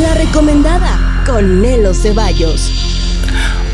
La recomendada con Nelo Ceballos.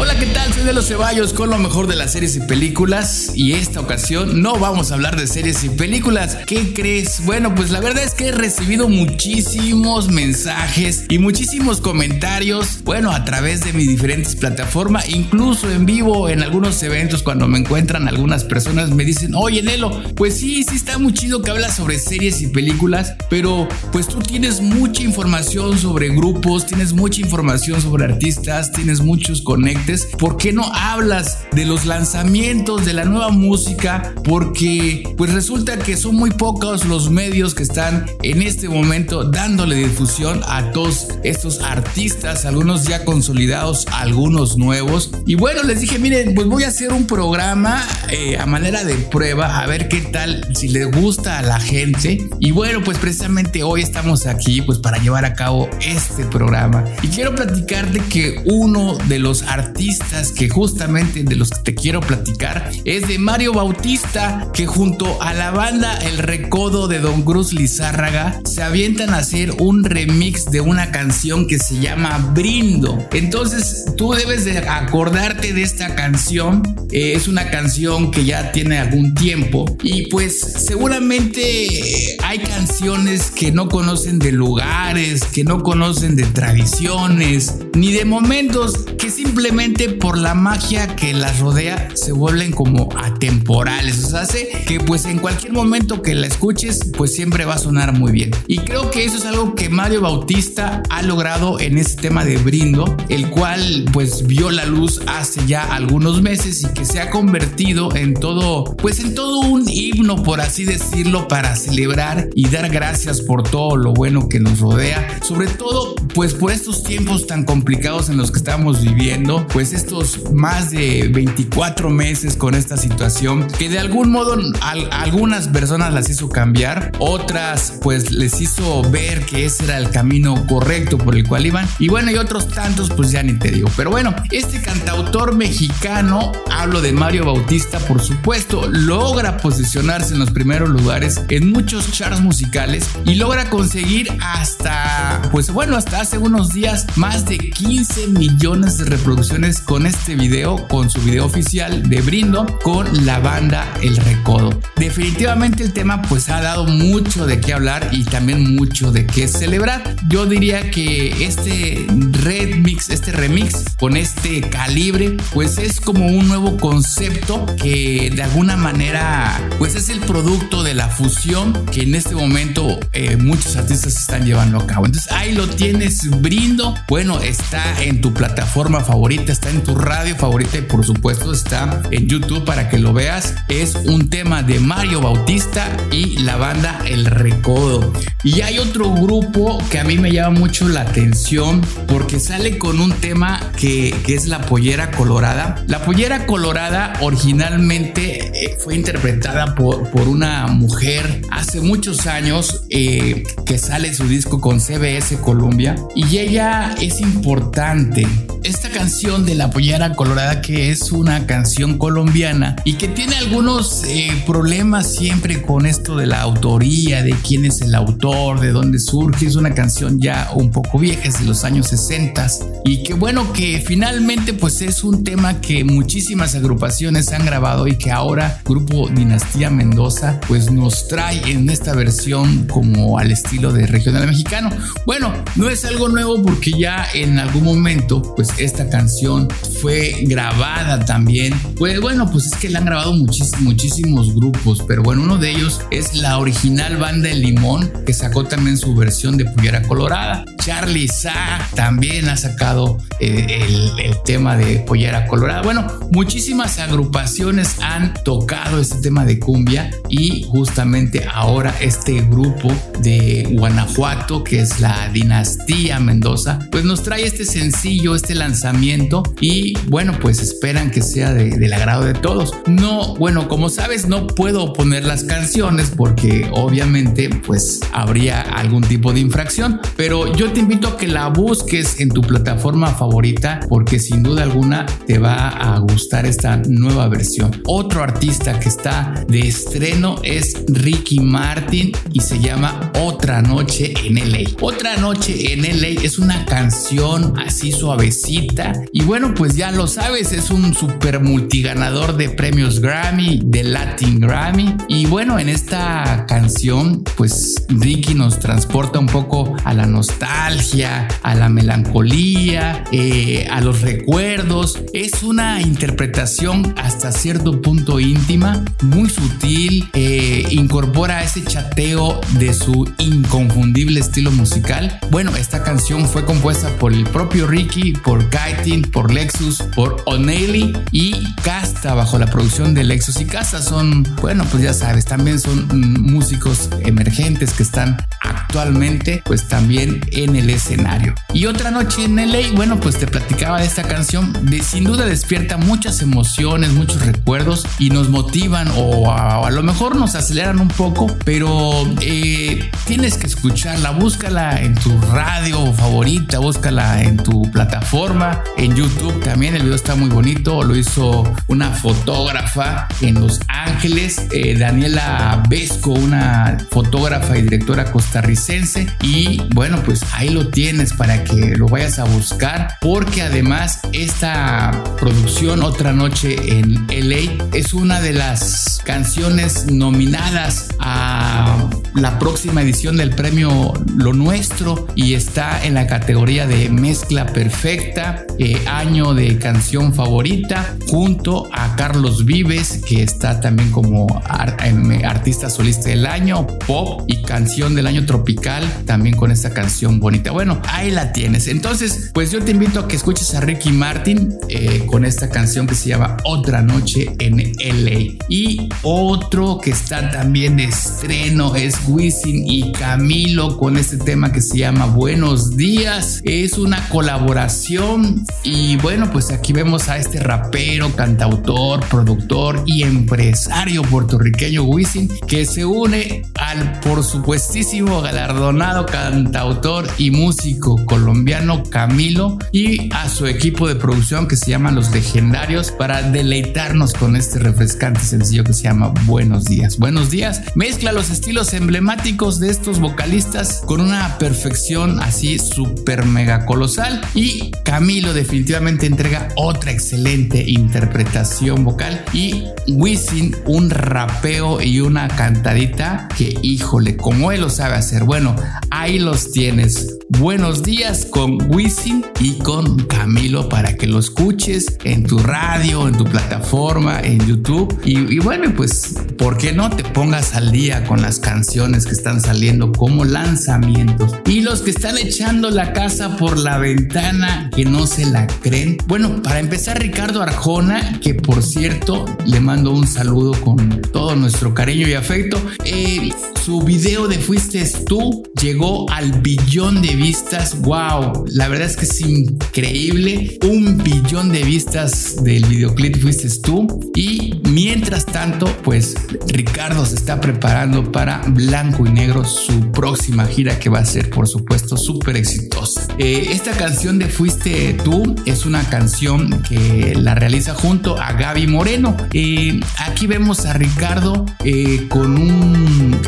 Hola, ¿qué tal? Soy de los Ceballos con lo mejor de las series y películas. Y esta ocasión no vamos a hablar de series y películas. ¿Qué crees? Bueno, pues la verdad es que he recibido muchísimos mensajes y muchísimos comentarios. Bueno, a través de mis diferentes plataformas, incluso en vivo en algunos eventos, cuando me encuentran algunas personas me dicen, oye Nelo, pues sí, sí está muy chido que hablas sobre series y películas, pero pues tú tienes mucha información sobre grupos, tienes mucha información sobre artistas, tienes muchos conectos ¿por qué no hablas de los lanzamientos de la nueva música? Porque pues resulta que son muy pocos los medios que están en este momento dándole difusión a todos estos artistas, algunos ya consolidados, algunos nuevos. Y bueno, les dije, miren, pues voy a hacer un programa eh, a manera de prueba, a ver qué tal, si les gusta a la gente. Y bueno, pues precisamente hoy estamos aquí pues para llevar a cabo este programa. Y quiero platicarte que uno de los artistas que justamente de los que te quiero platicar es de Mario Bautista, que junto a la banda El Recodo de Don Cruz Lizárraga se avientan a hacer un remix de una canción que se llama Brindo. Entonces tú debes de acordarte de esta canción. Eh, es una canción que ya tiene algún tiempo y pues seguramente hay canciones que no conocen de lugares, que no conocen de tradiciones, ni de momentos que simplemente por la magia que las rodea se vuelven como atemporales. O sea, hace que pues en cualquier momento que la escuches pues siempre va a sonar muy bien. Y creo que eso es algo que Mario Bautista ha logrado en este tema de Brindo, el cual pues vio la luz hace ya algunos meses y que se ha convertido en todo pues en todo un himno por así decirlo para celebrar y dar gracias por todo lo bueno que nos rodea, sobre todo pues por estos tiempos tan complicados en los que estamos viviendo pues estos más de 24 meses con esta situación que de algún modo algunas personas las hizo cambiar, otras pues les hizo ver que ese era el camino correcto por el cual iban y bueno y otros tantos pues ya ni te digo. Pero bueno, este cantautor mexicano, hablo de Mario Bautista por supuesto, logra posicionarse en los primeros lugares en muchos charts musicales y logra conseguir hasta pues bueno hasta hace unos días más de 15 millones de reproducciones con este video, con su video oficial de Brindo con la banda El Recodo. Definitivamente el tema pues ha dado mucho de qué hablar y también mucho de qué celebrar. Yo diría que este remix, este remix con este calibre pues es como un nuevo concepto que de alguna manera pues es el producto de la fusión que en este momento eh, muchos artistas están llevando a cabo. Entonces ahí lo tienes, Brindo. Bueno, está en tu plataforma favorita está en tu radio favorita y por supuesto está en YouTube para que lo veas. Es un tema de Mario Bautista y la banda El Recodo. Y hay otro grupo que a mí me llama mucho la atención porque sale con un tema que, es la pollera colorada. La pollera colorada originalmente eh, fue interpretada por, por una mujer hace muchos años eh, que sale su disco con CBS Columbia y ella es importante. Esta canción de La Pollera Colorada, que es una canción colombiana y que tiene algunos eh, problemas siempre con esto de la autoría, de quién es el autor, de dónde surge. Es una canción ya un poco vieja, es de los años 60 y que bueno, que finalmente pues es un tema que muchísimas agrupaciones han grabado y que ahora Grupo Dinastía Mendoza pues nos trae en esta versión como al estilo de regional mexicano. Bueno, no es algo nuevo porque ya en algún momento pues esta canción fue grabada también. Pues bueno, pues es que la han grabado muchísimos grupos, pero bueno, uno de ellos es la original banda El Limón, que sacó también su versión de Pollera Colorada. Charlie Sa también ha sacado eh, el, tema de Pollera Colorada. Bueno, muchísimas agrupaciones han tocado este tema de cumbia y justamente ahora este grupo de Guanajuato, que es la dinastía Mendoza, pues nos trae este sencillo, este lanzamiento y bueno, pues esperan que sea del agrado de todos. No, bueno, como sabes, no puedo poner las canciones porque obviamente pues habría algún tipo de infracción, pero yo te invito a que la busques en tu plataforma favorita porque sin duda alguna te va a gustar esta nueva versión. Otro artista que está de estreno es Ricky Martin y se llama Otra Noche en LA. Otra Noche en LA es una canción así suavecita y bueno, pues ya lo sabes, es un super multiganador de premios Grammy, de Latin Grammy y bueno, en esta canción pues Ricky nos transporta un poco a la nostalgia, a la melancolía, eh, a los recuerdos. Es una interpretación hasta cierto punto íntima, muy sutil, eh, incorpora ese chateo de su inconfundible estilo musical. Bueno, esta canción fue compuesta por el propio Ricky, por Kaitin, por Lexus, por O'Neilly y Casta bajo la producción de Lexus y Casta son, bueno, pues ya sabes, también son músicos emergentes que están actualmente pues también en el escenario. Y otra noche en LA, bueno, pues te platicaba de esta canción, de sin duda despierta muchas emociones, muchos recuerdos y nos motivan o a, lo mejor nos aceleran un poco, pero eh, tienes que escucharla, búscala en tu radio favorita, búscala en tu plataforma, en YouTube. También, el video está muy bonito, lo hizo una fotógrafa en Los Ángeles, eh, Daniela Vesco, una fotógrafa y directora costarricense, y bueno, pues ahí lo tienes para que lo vayas a buscar, porque además esta producción Otra Noche en LA es una de las canciones nominadas a la próxima edición del premio Lo Nuestro y está en la categoría de mezcla perfecta, eh, año de canción favorita, junto a Carlos Vives, que está también como em, artista solista del año, pop y canción del año tropical, también con esta canción bonita. Bueno, ahí la tienes. Entonces, pues yo te invito a que escuches a Ricky Martin eh, con esta canción que se llama Otra Noche en LA. Y otro que está también de estreno es Wisin y Camilo con este tema que se llama Buenos Días. Es una colaboración y bueno, pues aquí vemos a este rapero, cantautor, productor y empresario puertorriqueño Wisin que se une al por supuestísimo galardonado cantautor y músico colombiano Camilo y a su equipo de producción que se llaman Los Legendarios para deleitarnos con este refrescante sencillo que se llama Buenos Días. Buenos Días mezcla los estilos emblemáticos de estos vocalistas con una perfección así súper mega colosal y Camilo definitivamente entrega otra excelente interpretación vocal y Wisin un rapeo y una cantadita que híjole como él lo sabe hacer. Bueno ahí los tienes buenos días con Wisin y con Camilo para que lo escuches en tu radio en tu plataforma en YouTube y, y bueno pues por qué no te pongas al día con las canciones que están saliendo como lanzamientos y los que están echando la casa por la ventana que no se la creen. Bueno, para empezar Ricardo Arjona, que por cierto le mando un saludo con todo nuestro cariño y afecto. Eh, su video de Fuiste tú llegó al billón de vistas. Wow, la verdad es que es increíble. Un billón de vistas del videoclip Fuiste tú. Y mientras tanto, pues Ricardo se está preparando para Blanco y Negro, su próxima gira que va a ser, por supuesto, súper exitosa. Eh, esta canción de Fuiste tú es una canción que la realiza junto a Gaby Moreno. Eh, aquí vemos a Ricardo eh, con un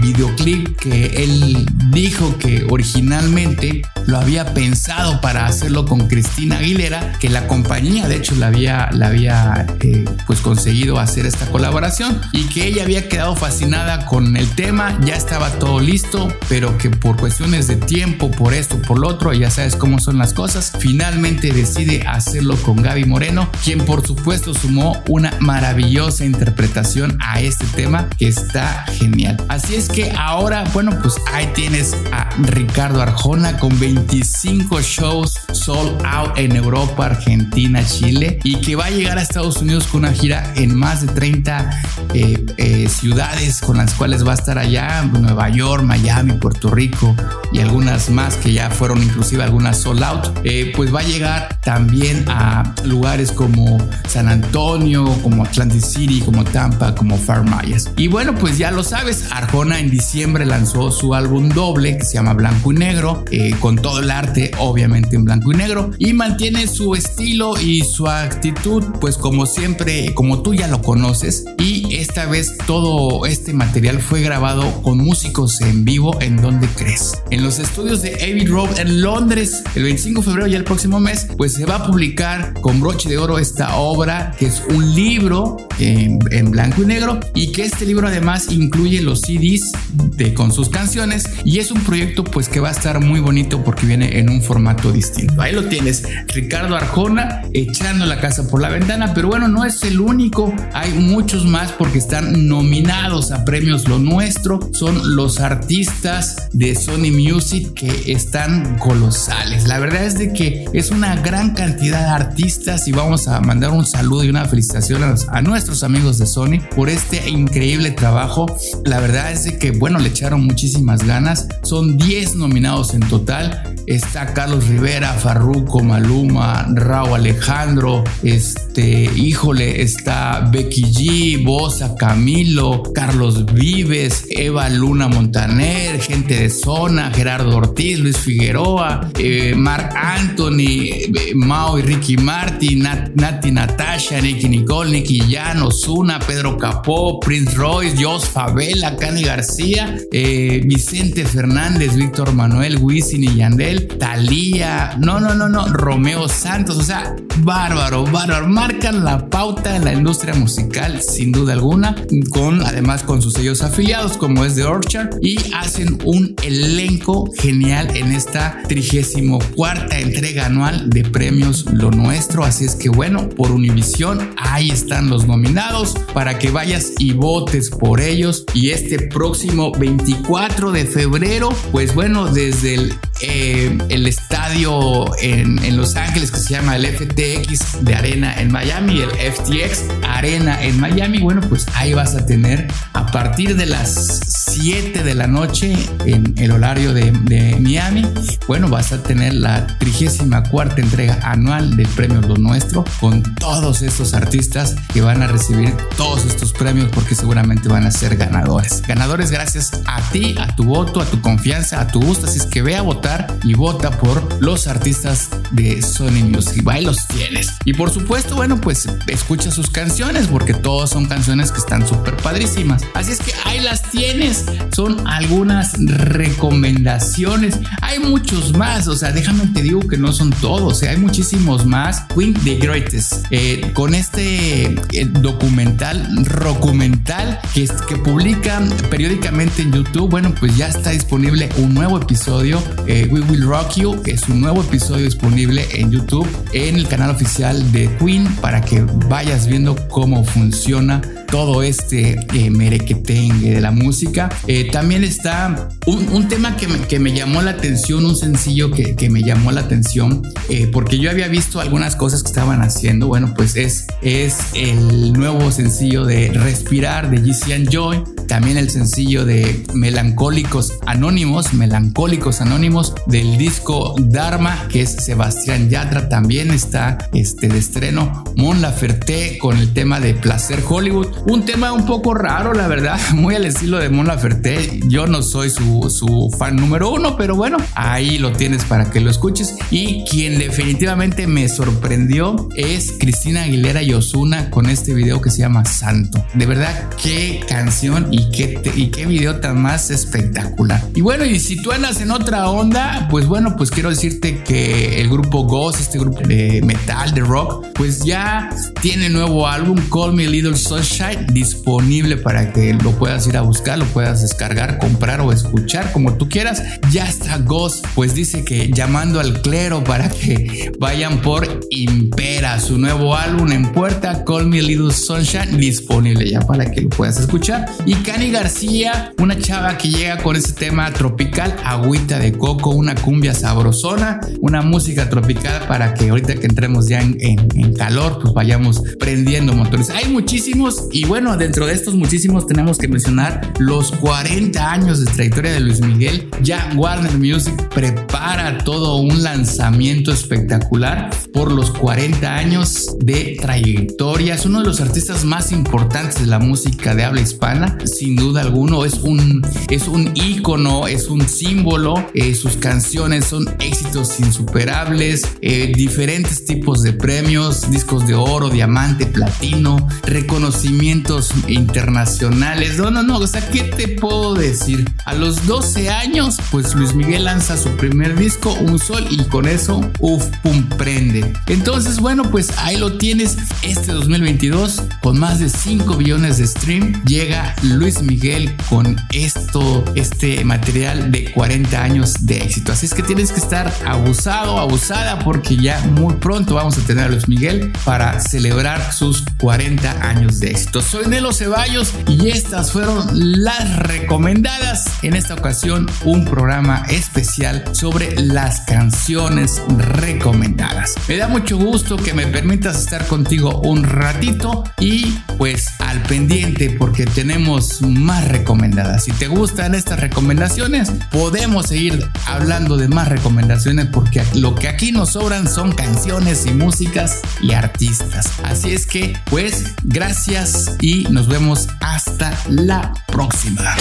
videoclip que él dijo que originalmente lo había pensado para hacerlo con Cristina Aguilera, que la compañía de hecho la había, la había pues conseguido hacer esta colaboración y que ella había quedado fascinada con el tema, ya estaba todo listo, pero que por cuestiones de tiempo, por esto, por lo otro, ya sabes cómo son las cosas, finalmente decide hacerlo con Gaby Moreno, quien por supuesto sumó una maravillosa interpretación a este tema que está genial. Así es que ahora, bueno, pues ahí tienes a Ricardo Arjona con 20 25 shows sold out en Europa, Argentina, Chile y que va a llegar a Estados Unidos con una gira en más de 30 eh, eh, ciudades con las cuales va a estar allá, Nueva York, Miami, Puerto Rico y algunas más que ya fueron inclusive algunas sold out, eh, pues va a llegar también a lugares como San Antonio, como Atlantic City, como Tampa, como Farmayas. Y bueno, pues ya lo sabes, Arjona en diciembre lanzó su álbum doble que se llama Blanco y Negro, con todo el arte obviamente en blanco y negro y mantiene su estilo y su actitud pues como siempre, como tú ya lo conoces y esta vez todo este material fue grabado con músicos en vivo en donde crees. En los estudios de Abbey Road en Londres, el 25 de febrero ya el próximo mes, pues se va a publicar con broche de oro esta obra que es un libro en, blanco y negro y que este libro además incluye los CDs de, con sus canciones y es un proyecto pues que va a estar muy bonito porque viene en un formato distinto. Ahí lo tienes, Ricardo Arjona echando la casa por la ventana, pero bueno, no es el único, hay muchos más porque están nominados a premios Lo Nuestro, son los artistas de Sony Music que están colosales. La verdad es de que es una gran cantidad de artistas y vamos a mandar un saludo y una felicitación a, nuestros amigos de Sony por este increíble trabajo. La verdad es de que, bueno, le echaron muchísimas ganas. Son 10 nominados en total. Está Carlos Rivera, Farruco, Maluma, Raúl Alejandro, este, híjole, está Becky G, Bosa, Camilo, Carlos Vives, Eva Luna Montaner, gente de zona, Gerardo Ortiz, Luis Figueroa, eh, Mark Anthony, eh, Mao y Ricky Martin, Nati Natasha, Nicky Nicole, Nicky Llano, Zuna, Pedro Capó, Prince Royce, Jos Favela, Cani García, eh, Vicente Fernández, Víctor Manuel, Wisin y Yandel, Talía, no, no, no, no, Romeo Santos, o sea, bárbaro, bárbaro, marcan la pauta en la industria musical sin duda alguna, con además con sus sellos afiliados como es The Orchard y hacen un elenco genial en esta 34 entrega anual de premios Lo Nuestro, así es que bueno, por Univision ahí están los nominados para que vayas y votes por ellos. Y este próximo 24 de febrero, pues bueno, desde el, eh, el estadio en, en Los Ángeles que se llama el FTX de Arena en Miami, el FTX Arena en Miami, bueno, pues ahí vas a tener a partir de las 7 de la noche en el horario de, Miami, bueno, vas a tener la 34 entrega anual del premio Lo Nuestro con todos estos artistas que van a recibir todos estos premios porque seguramente van a ser ganadores. Ganadores gracias a ti, a tu voto, a tu confianza, a tu gusto. Así es que ve a votar y vota por los artistas de Sony Music. Ahí los tienes. Y por supuesto, bueno, pues escucha sus canciones porque todas son canciones que están súper padrísimas. Así es que ahí las tienes. Son algunas recomendaciones. Hay muchos más. O sea, déjame te digo que no son todos. hay muchísimos más. Queen the Greatest. Eh, con este eh, documental, que, que publican periódicamente en YouTube. Bueno, pues ya está disponible un nuevo episodio. Eh, We Will Rock You. Es un nuevo episodio disponible en YouTube en el canal oficial de Queen para que vayas viendo cómo funciona todo este eh, merequetengue de la música. Eh, también está un, tema que me, que me, llamó la atención, un sencillo que, que me llamó la atención, eh, porque yo había visto algunas cosas que estaban haciendo. Bueno, pues es, es el nuevo sencillo de Respirar de GC Joy, también el sencillo de Melancólicos Anónimos, Melancólicos Anónimos del disco Dharma, que es Sebastián Yatra, también está este de estreno. Mon Laferte con el tema de Placer Hollywood, un tema un poco raro, la verdad, muy al estilo de Mon Laferte. Yo no soy su, su fan número uno, pero bueno, ahí lo tienes para que lo escuches. Y quien definitivamente me sorprendió es Cristina Aguilera y Osuna con este video que se llama Santo. De verdad, qué canción y qué, y qué video tan más espectacular. Y bueno, y si tú andas en otra onda, pues bueno, pues quiero decirte que el grupo Ghost, este grupo de metal, de rock, pues ya tiene nuevo álbum, Call Me Little Sunshine, disponible para que lo puedas ir a buscar, lo puedas descargar, comprar o escuchar como tú quieras. Ya está Ghost, pues dice que llamando al clero para que vayan por Impera, su nuevo álbum en puerta, Call Me Little Sunshine, disponible ya para que lo puedas escuchar. Y Cani García, una chava que llega con ese tema tropical, agüita de coco, una cumbia sabrosona, una música tropical para que ahorita que entremos ya en, calor, pues vayamos prendiendo motores. Hay muchísimos y bueno, dentro de estos muchísimos tenemos que mencionar los 40 años de trayectoria de Luis Miguel. Ya Warner Music prepara todo un lanzamiento espectacular por los 40 años de trayectoria. Es uno de los artistas más importantes de la música de habla hispana, sin duda alguno. Es un, es un ícono, es un símbolo. Eh, sus canciones son éxitos insuperables, eh, diferentes tipos de premios, discos de oro, diamante, platino, reconocimientos internacionales. No, no, no. O sea, ¿qué te puedo decir? A los 12 años, pues Luis Miguel lanza su primer disco, Un Sol, y con eso, uff, pum, prende. Entonces, bueno, pues ahí lo tienes. Este 2022, con más de 5 billones de stream, llega Luis Miguel con esto, este material de 40 años de éxito. Así es que tienes que estar abusado, abusada, porque ya muy pronto vamos a tener a Luis Miguel para celebrar sus 40 años de éxito. Soy Nelo Ceballos y estas fueron las recomendadas. En esta ocasión, un programa especial sobre las canciones recomendadas. Me da mucho gusto que me permitas estar contigo un ratito y pues al pendiente porque tenemos más recomendadas. Si te gustan estas recomendaciones, podemos seguir hablando de más recomendaciones porque lo que aquí nos sobran son canciones y músicas y artistas. Así es que pues gracias y nos vemos hasta la próxima.